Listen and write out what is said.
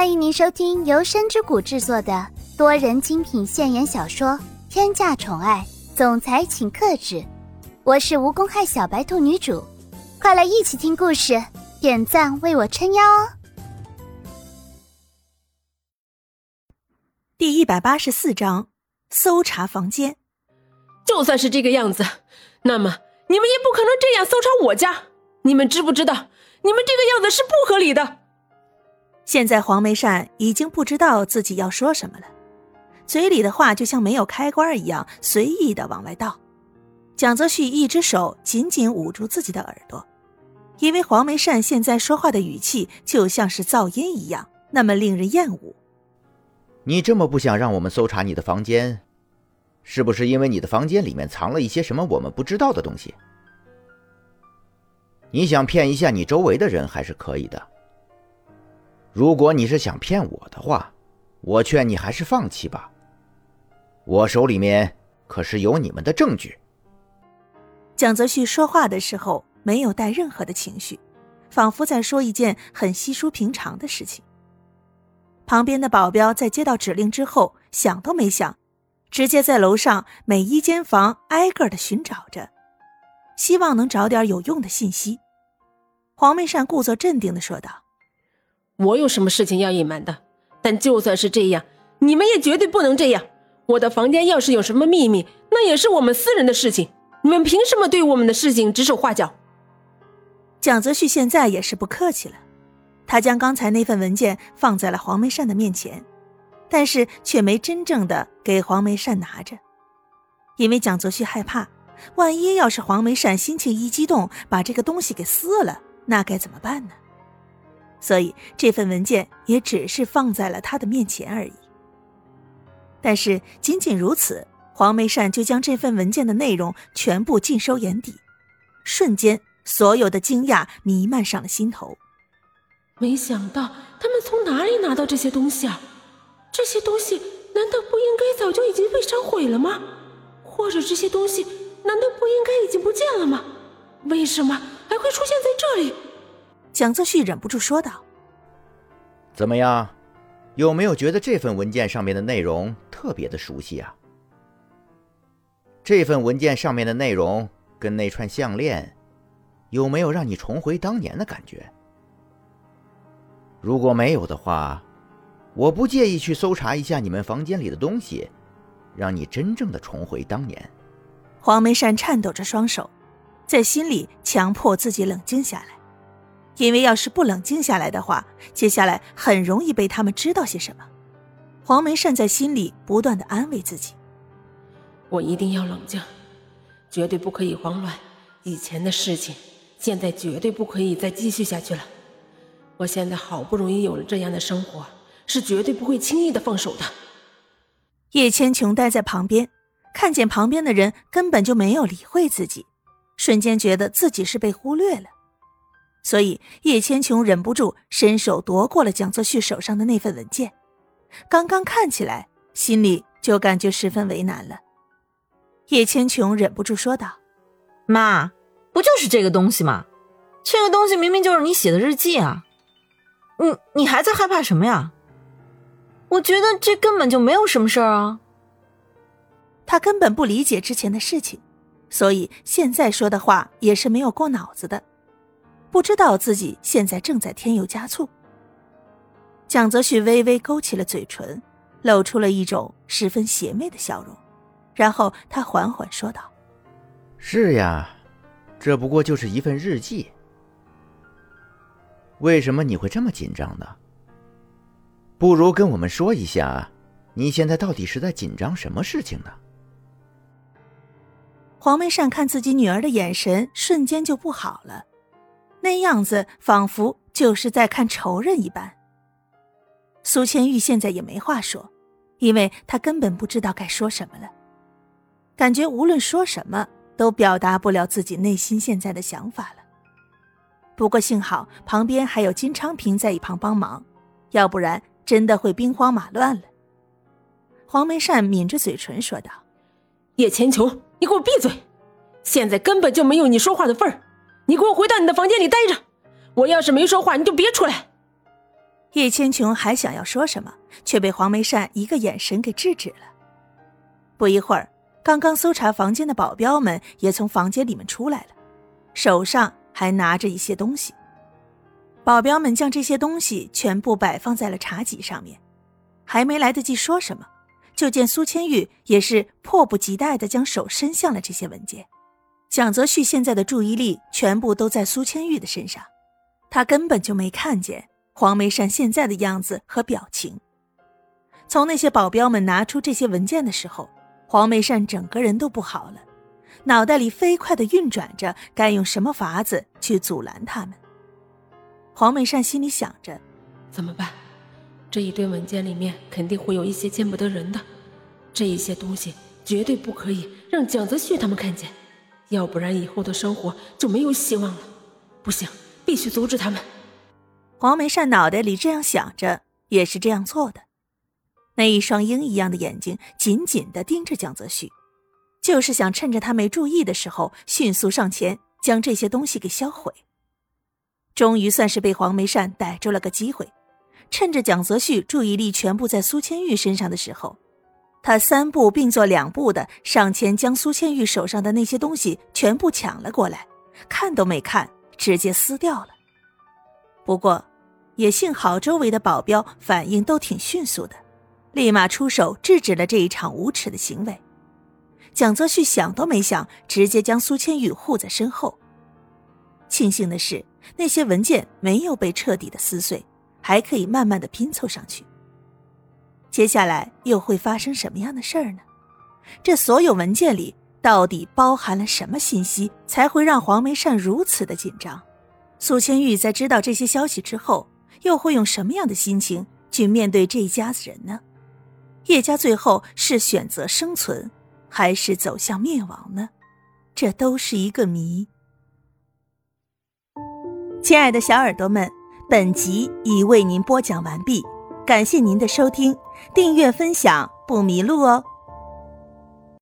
欢迎您收听由深之谷制作的多人精品现言小说《天价宠爱总裁请克制》，我是无公害小白兔女主，快来一起听故事，点赞为我撑腰哦！第一百八十四章，搜查房间。就算是这个样子，那么你们也不可能这样搜查我家。你们知不知道？你们这个样子是不合理的。现在黄梅善已经不知道自己要说什么了，嘴里的话就像没有开关一样随意的往外倒。蒋泽旭一只手紧紧捂住自己的耳朵，因为黄梅善现在说话的语气就像是噪音一样，那么令人厌恶。你这么不想让我们搜查你的房间，是不是因为你的房间里面藏了一些什么我们不知道的东西？你想骗一下你周围的人还是可以的。如果你是想骗我的话，我劝你还是放弃吧。我手里面可是有你们的证据。蒋泽旭说话的时候没有带任何的情绪，仿佛在说一件很稀疏平常的事情。旁边的保镖在接到指令之后，想都没想，直接在楼上每一间房挨个的寻找着。希望能找点有用的信息。黄梅善故作镇定的说道：“我有什么事情要隐瞒的？但就算是这样，你们也绝对不能这样。我的房间要是有什么秘密，那也是我们私人的事情。你们凭什么对我们的事情指手画脚？”蒋泽旭现在也是不客气了，他将刚才那份文件放在了黄梅善的面前，但是却没真正的给黄梅善拿着，因为蒋泽旭害怕。万一要是黄梅善心情一激动，把这个东西给撕了，那该怎么办呢？所以这份文件也只是放在了他的面前而已。但是仅仅如此，黄梅善就将这份文件的内容全部尽收眼底，瞬间，所有的惊讶弥漫上了心头。没想到他们从哪里拿到这些东西啊？这些东西难道不应该早就已经被烧毁了吗？或者这些东西？难道不应该已经不见了吗？为什么还会出现在这里？蒋泽旭忍不住说道：“怎么样，有没有觉得这份文件上面的内容特别的熟悉啊？这份文件上面的内容跟那串项链，有没有让你重回当年的感觉？如果没有的话，我不介意去搜查一下你们房间里的东西，让你真正的重回当年。”黄梅善颤抖着双手，在心里强迫自己冷静下来，因为要是不冷静下来的话，接下来很容易被他们知道些什么。黄梅善在心里不断的安慰自己：“我一定要冷静，绝对不可以慌乱。以前的事情，现在绝对不可以再继续下去了。我现在好不容易有了这样的生活，是绝对不会轻易的放手的。”叶千琼待在旁边。看见旁边的人根本就没有理会自己，瞬间觉得自己是被忽略了，所以叶千琼忍不住伸手夺过了蒋泽旭手上的那份文件。刚刚看起来，心里就感觉十分为难了。叶千琼忍不住说道：“妈，不就是这个东西吗？这个东西明明就是你写的日记啊！你你还在害怕什么呀？我觉得这根本就没有什么事儿啊。”他根本不理解之前的事情，所以现在说的话也是没有过脑子的，不知道自己现在正在添油加醋。蒋泽旭微微勾起了嘴唇，露出了一种十分邪魅的笑容，然后他缓缓说道：“是呀，这不过就是一份日记。为什么你会这么紧张呢？不如跟我们说一下，你现在到底是在紧张什么事情呢？”黄梅善看自己女儿的眼神瞬间就不好了，那样子仿佛就是在看仇人一般。苏千玉现在也没话说，因为她根本不知道该说什么了，感觉无论说什么都表达不了自己内心现在的想法了。不过幸好旁边还有金昌平在一旁帮忙，要不然真的会兵荒马乱了。黄梅善抿着嘴唇说道：“叶千琼。”你给我闭嘴！现在根本就没有你说话的份儿。你给我回到你的房间里待着。我要是没说话，你就别出来。叶千琼还想要说什么，却被黄梅善一个眼神给制止了。不一会儿，刚刚搜查房间的保镖们也从房间里面出来了，手上还拿着一些东西。保镖们将这些东西全部摆放在了茶几上面，还没来得及说什么，就见苏千玉也是迫不及待地将手伸向了这些文件。蒋泽旭现在的注意力全部都在苏千玉的身上，他根本就没看见。黄梅善现在的样子和表情。从那些保镖们拿出这些文件的时候，黄梅善整个人都不好了，脑袋里飞快地运转着该用什么法子去阻拦他们。黄梅善心里想着：怎么办？这一堆文件里面肯定会有一些见不得人的，这一些东西绝对不可以让蒋泽旭他们看见，要不然以后的生活就没有希望了。不行，必须阻止他们。黄梅善脑袋里这样想着，也是这样做的。那一双鹰一样的眼睛紧紧地盯着江泽旭，就是想趁着他没注意的时候，迅速上前将这些东西给销毁。终于算是被黄梅善逮住了个机会，趁着蒋泽旭注意力全部在苏千玉身上的时候，他三步并作两步的上前，将苏千玉手上的那些东西全部抢了过来，看都没看，直接撕掉了。不过。也幸好周围的保镖反应都挺迅速的，立马出手制止了这一场无耻的行为。蒋泽旭想都没想，直接将苏千玉护在身后。庆幸的是，那些文件没有被彻底的撕碎，还可以慢慢的拼凑上去。接下来又会发生什么样的事儿呢？这所有文件里到底包含了什么信息，才会让黄梅善如此的紧张？苏千玉在知道这些消息之后。又会用什么样的心情去面对这一家子人呢？叶家最后是选择生存，还是走向灭亡呢？这都是一个谜。亲爱的小耳朵们，本集已为您播讲完毕，感谢您的收听，订阅分享不迷路哦。